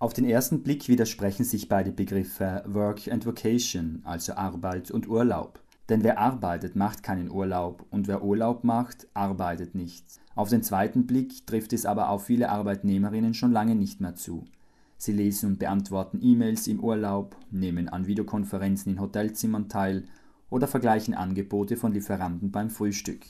Auf den ersten Blick widersprechen sich beide Begriffe Work and Vocation, also Arbeit und Urlaub. Denn wer arbeitet, macht keinen Urlaub und wer Urlaub macht, arbeitet nicht. Auf den zweiten Blick trifft es aber auf viele Arbeitnehmerinnen schon lange nicht mehr zu. Sie lesen und beantworten E-Mails im Urlaub, nehmen an Videokonferenzen in Hotelzimmern teil oder vergleichen Angebote von Lieferanten beim Frühstück.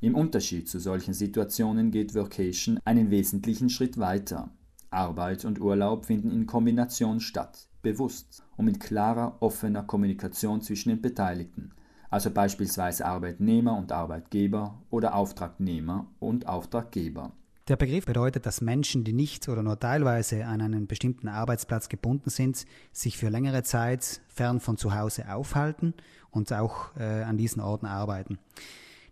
Im Unterschied zu solchen Situationen geht Workation einen wesentlichen Schritt weiter. Arbeit und Urlaub finden in Kombination statt, bewusst und mit klarer, offener Kommunikation zwischen den Beteiligten, also beispielsweise Arbeitnehmer und Arbeitgeber oder Auftragnehmer und Auftraggeber. Der Begriff bedeutet, dass Menschen, die nicht oder nur teilweise an einen bestimmten Arbeitsplatz gebunden sind, sich für längere Zeit fern von zu Hause aufhalten und auch äh, an diesen Orten arbeiten.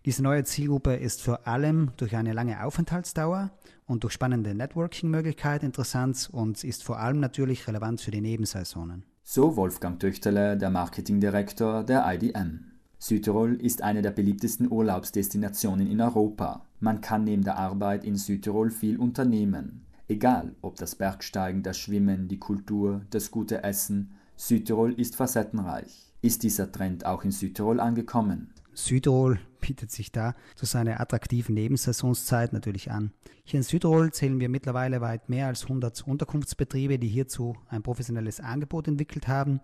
Diese neue Zielgruppe ist vor allem durch eine lange Aufenthaltsdauer und durch spannende Networking-Möglichkeiten interessant und ist vor allem natürlich relevant für die Nebensaisonen. So Wolfgang Töchterle, der Marketingdirektor der IDM. Südtirol ist eine der beliebtesten Urlaubsdestinationen in Europa. Man kann neben der Arbeit in Südtirol viel unternehmen. Egal ob das Bergsteigen, das Schwimmen, die Kultur, das gute Essen, Südtirol ist facettenreich. Ist dieser Trend auch in Südtirol angekommen? Südtirol bietet sich da zu seiner attraktiven Nebensaisonszeit natürlich an. Hier in Südtirol zählen wir mittlerweile weit mehr als 100 Unterkunftsbetriebe, die hierzu ein professionelles Angebot entwickelt haben.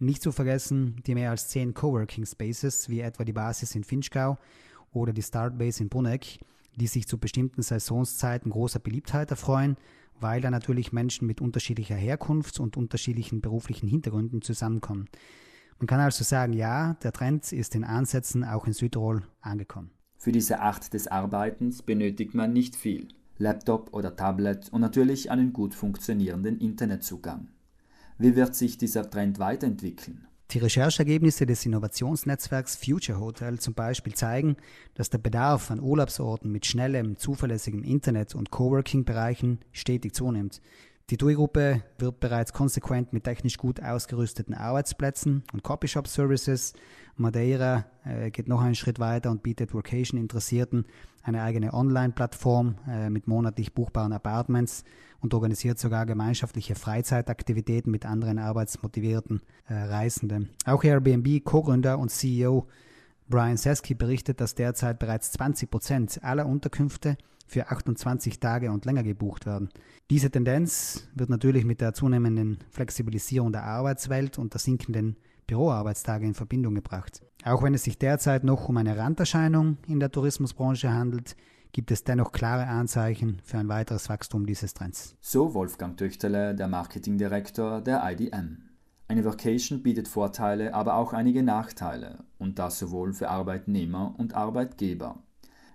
Nicht zu vergessen die mehr als 10 Coworking Spaces, wie etwa die Basis in Finchgau oder die Startbase in Bruneck, die sich zu bestimmten Saisonszeiten großer Beliebtheit erfreuen, weil da natürlich Menschen mit unterschiedlicher Herkunft und unterschiedlichen beruflichen Hintergründen zusammenkommen. Man kann also sagen, ja, der Trend ist in Ansätzen auch in Südtirol angekommen. Für diese Art des Arbeitens benötigt man nicht viel. Laptop oder Tablet und natürlich einen gut funktionierenden Internetzugang. Wie wird sich dieser Trend weiterentwickeln? Die Recherchergebnisse des Innovationsnetzwerks Future Hotel zum Beispiel zeigen, dass der Bedarf an Urlaubsorten mit schnellem, zuverlässigem Internet und Coworking-Bereichen stetig zunimmt. Die TUI-Gruppe wird bereits konsequent mit technisch gut ausgerüsteten Arbeitsplätzen und Copyshop-Services. Madeira äh, geht noch einen Schritt weiter und bietet Vocation-Interessierten eine eigene Online-Plattform äh, mit monatlich buchbaren Apartments und organisiert sogar gemeinschaftliche Freizeitaktivitäten mit anderen arbeitsmotivierten äh, Reisenden. Auch Airbnb Co-Gründer und CEO Brian Sesky berichtet, dass derzeit bereits 20 Prozent aller Unterkünfte für 28 Tage und länger gebucht werden. Diese Tendenz wird natürlich mit der zunehmenden Flexibilisierung der Arbeitswelt und der sinkenden Büroarbeitstage in Verbindung gebracht. Auch wenn es sich derzeit noch um eine Randerscheinung in der Tourismusbranche handelt, gibt es dennoch klare Anzeichen für ein weiteres Wachstum dieses Trends. So Wolfgang Töchterle, der Marketingdirektor der IDM. Eine Vacation bietet Vorteile, aber auch einige Nachteile, und das sowohl für Arbeitnehmer und Arbeitgeber.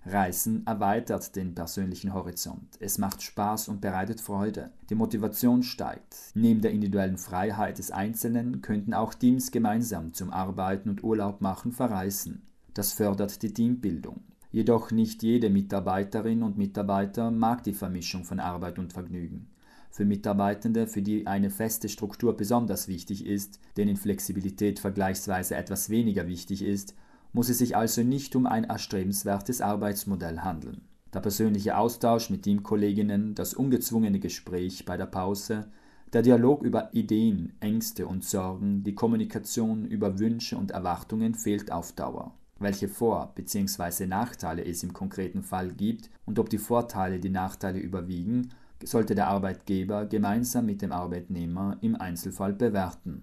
Reisen erweitert den persönlichen Horizont. Es macht Spaß und bereitet Freude. Die Motivation steigt. Neben der individuellen Freiheit des Einzelnen könnten auch Teams gemeinsam zum Arbeiten und Urlaub machen verreisen. Das fördert die Teambildung. Jedoch nicht jede Mitarbeiterin und Mitarbeiter mag die Vermischung von Arbeit und Vergnügen. Für Mitarbeitende, für die eine feste Struktur besonders wichtig ist, denen Flexibilität vergleichsweise etwas weniger wichtig ist, muss es sich also nicht um ein erstrebenswertes Arbeitsmodell handeln. Der persönliche Austausch mit Teamkolleginnen, das ungezwungene Gespräch bei der Pause, der Dialog über Ideen, Ängste und Sorgen, die Kommunikation über Wünsche und Erwartungen fehlt auf Dauer. Welche Vor- bzw. Nachteile es im konkreten Fall gibt und ob die Vorteile die Nachteile überwiegen, sollte der Arbeitgeber gemeinsam mit dem Arbeitnehmer im Einzelfall bewerten.